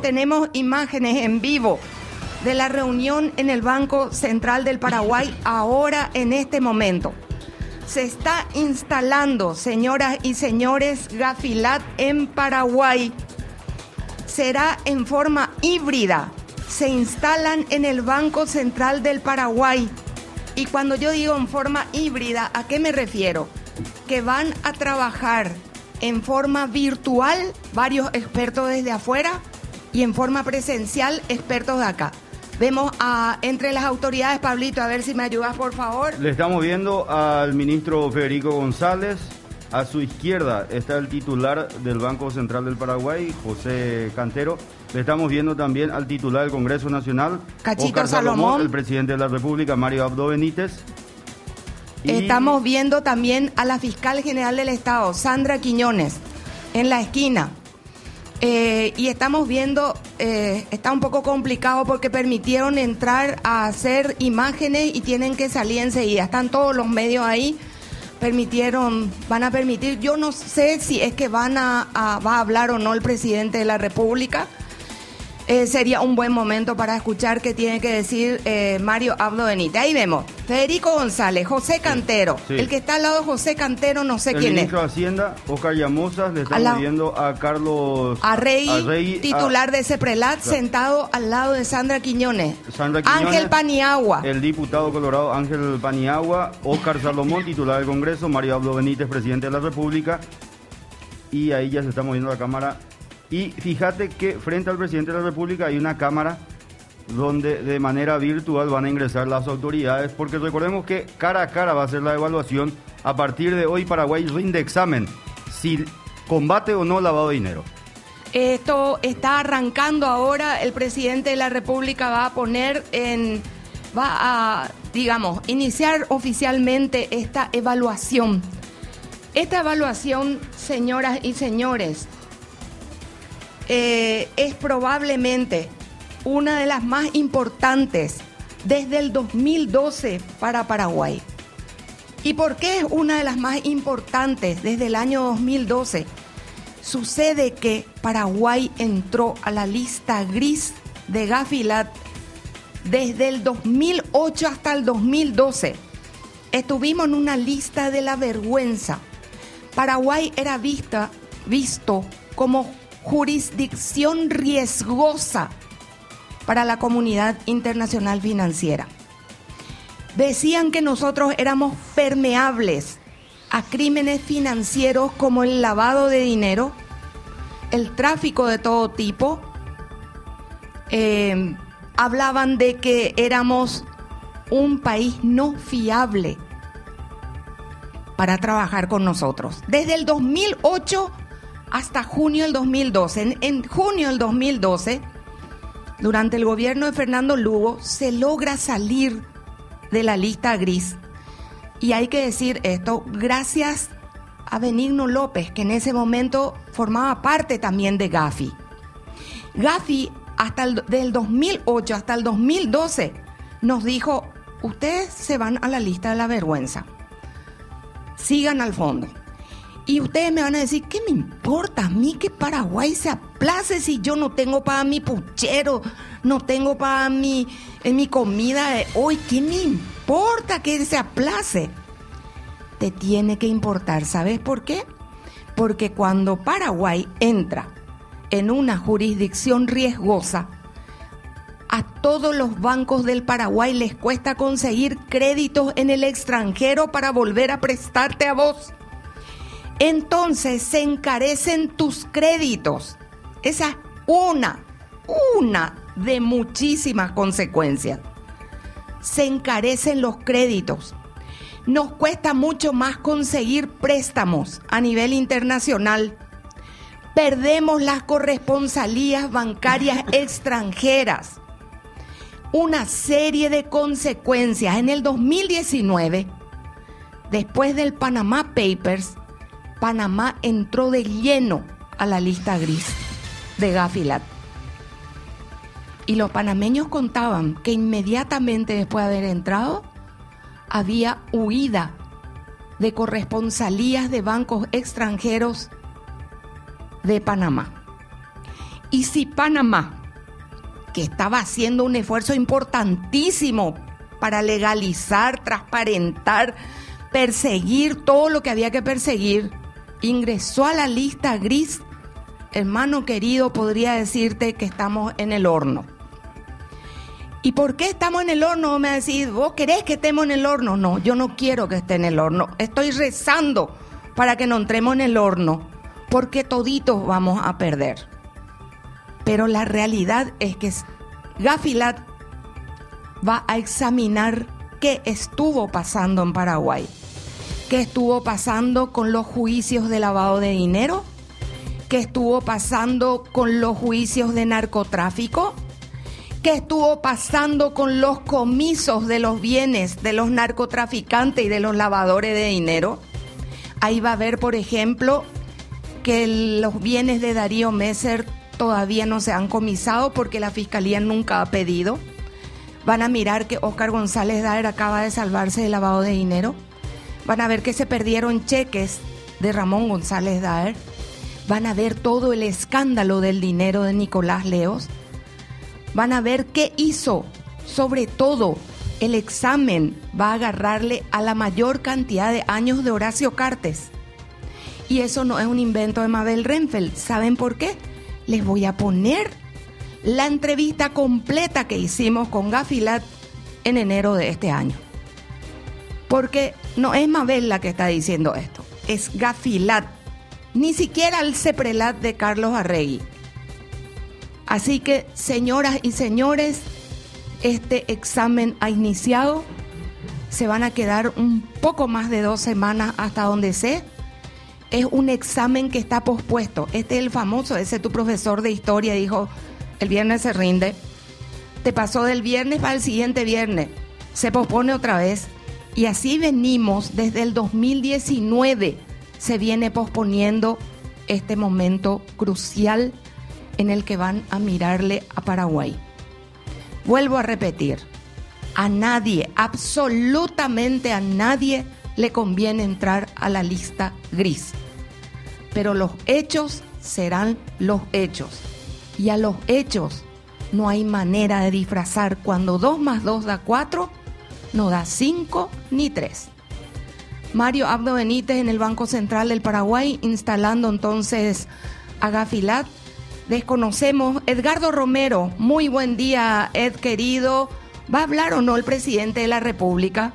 Tenemos imágenes en vivo de la reunión en el Banco Central del Paraguay ahora en este momento. Se está instalando, señoras y señores, Gafilat en Paraguay. Será en forma híbrida. Se instalan en el Banco Central del Paraguay. Y cuando yo digo en forma híbrida, ¿a qué me refiero? Que van a trabajar en forma virtual varios expertos desde afuera y en forma presencial expertos de acá. Vemos a entre las autoridades, Pablito, a ver si me ayudas, por favor. Le estamos viendo al ministro Federico González. A su izquierda está el titular del Banco Central del Paraguay, José Cantero. Le estamos viendo también al titular del Congreso Nacional, Cachito Oscar Salomón. el presidente de la República, Mario Abdo Benítez. Y Estamos viendo también a la fiscal general del Estado, Sandra Quiñones, en la esquina. Eh, y estamos viendo, eh, está un poco complicado porque permitieron entrar a hacer imágenes y tienen que salir enseguida. Están todos los medios ahí, permitieron, van a permitir, yo no sé si es que van a, a- va a hablar o no el presidente de la República. Eh, sería un buen momento para escuchar qué tiene que decir eh, Mario Abdo Benítez. Ahí vemos, Federico González, José Cantero. sí. El que está al lado de José Cantero, no sé el quién es. ministro de Hacienda, Oscar Llamosas. Le estamos lado- viendo a Carlos Arregui, Arregui, titular a de Ceprelat, Claro. sentado al lado de Sandra Quiñones. Sandra Quiñones, Ángel Paniagua. El diputado colorado Ángel Paniagua, Oscar Salomón, titular del Congreso, Mario Abdo Benítez, presidente de la República. Y ahí ya se está moviendo la cámara. Y fíjate que frente al presidente de la República hay una cámara donde de manera virtual van a ingresar las autoridades, porque recordemos que cara a cara va a ser la evaluación. A partir de hoy Paraguay rinde examen si combate o no lavado de dinero. Esto está arrancando ahora. El presidente de la República va a poner en. va a, digamos, iniciar oficialmente esta evaluación. Esta evaluación, señoras y señores, eh, es probablemente una de las más importantes desde el 2012 para Paraguay. ¿Y por qué es una de las más importantes desde el año 2012? Sucede que Paraguay entró a la lista gris de Gafilat desde el 2008 hasta el 2012. Estuvimos en una lista de la vergüenza. Paraguay era vista, visto como jurisdicción riesgosa para la comunidad internacional financiera. Decían que nosotros éramos permeables a crímenes financieros como el lavado de dinero, el tráfico de todo tipo. Eh, hablaban de que éramos un país no fiable para trabajar con nosotros. Desde el 2008 hasta junio del 2012. En, junio del 2012, durante el gobierno de Fernando Lugo, se logra salir de la lista gris. Y hay que decir esto, gracias a Benigno López, que en ese momento formaba parte también de Gafi. Gafi, hasta el, del 2008 hasta el 2012, nos dijo, ustedes se van a la lista de la vergüenza. Sigan al fondo. Y ustedes me van a decir, ¿qué me importa a mí que Paraguay se aplace si yo no tengo para mi puchero, no tengo para mi, mi comida de hoy? ¿Qué me importa que se aplace? Te tiene que importar, ¿sabes por qué? Porque cuando Paraguay entra en una jurisdicción riesgosa, a todos los bancos del Paraguay les cuesta conseguir créditos en el extranjero para volver a prestarte a vos entonces se encarecen tus créditos. Esa es una, una de muchísimas consecuencias. Se encarecen los créditos. Nos cuesta mucho más conseguir préstamos a nivel internacional. Perdemos las corresponsalías bancarias extranjeras. Una serie de consecuencias. En el 2019, después del Panama Papers, Panamá entró de lleno a la lista gris de Gafilat. Y los panameños contaban que inmediatamente después de haber entrado, había huida de corresponsalías de bancos extranjeros de Panamá. Y si Panamá, que estaba haciendo un esfuerzo importantísimo para legalizar, transparentar, perseguir todo lo que había que perseguir, ingresó a la lista gris, hermano querido, podría decirte que estamos en el horno. ¿Y por qué estamos en el horno? Me decís, ¿vos querés que estemos en el horno? No, yo no quiero que esté en el horno. Estoy rezando para que no entremos en el horno, porque toditos vamos a perder. Pero la realidad es que Gafilat va a examinar qué estuvo pasando en Paraguay, qué estuvo pasando con los juicios de lavado de dinero, qué estuvo pasando con los juicios de narcotráfico, qué estuvo pasando con los comisos de los bienes de los narcotraficantes y de los lavadores de dinero. Ahí va a ver, por ejemplo, que los bienes de Darío Messer todavía no se han comisado porque la fiscalía nunca ha pedido. Van a mirar que Oscar González Daer acaba de salvarse de lavado de dinero. Van a ver que se perdieron cheques de Ramón González Daer. Van a ver todo el escándalo del dinero de Nicolás Leos. Van a ver qué hizo. Sobre todo, el examen va a agarrarle a la mayor cantidad de años de Horacio Cartes. Y eso no es un invento de Mabel Renfeld. ¿Saben por qué? Les voy a poner la entrevista completa que hicimos con Gafilat en enero de este año. Porque no es Mabel la que está diciendo esto, es Gafilat, ni siquiera el Ceprelat de Carlos Arregui. Así que, señoras y señores, este examen ha iniciado. Se van a quedar un poco más de dos semanas hasta donde sé. Es un examen que está pospuesto. Este es el famoso, ese tu profesor de historia dijo, el viernes se rinde. Te pasó del viernes para el siguiente viernes. Se pospone otra vez. Y así venimos desde el 2019. Se viene posponiendo este momento crucial en el que van a mirarle a Paraguay. Vuelvo a repetir, a nadie, absolutamente a nadie le conviene entrar a la lista gris. Pero los hechos serán los hechos. Y a los hechos no hay manera de disfrazar cuando 2 más 2 da 4, no da 5 ni 3. Mario Abdo Benítez en el Banco Central del Paraguay instalando entonces a Gafilat desconocemos. Edgardo Romero, muy buen día, Ed querido. ¿Va a hablar o no el presidente de la República?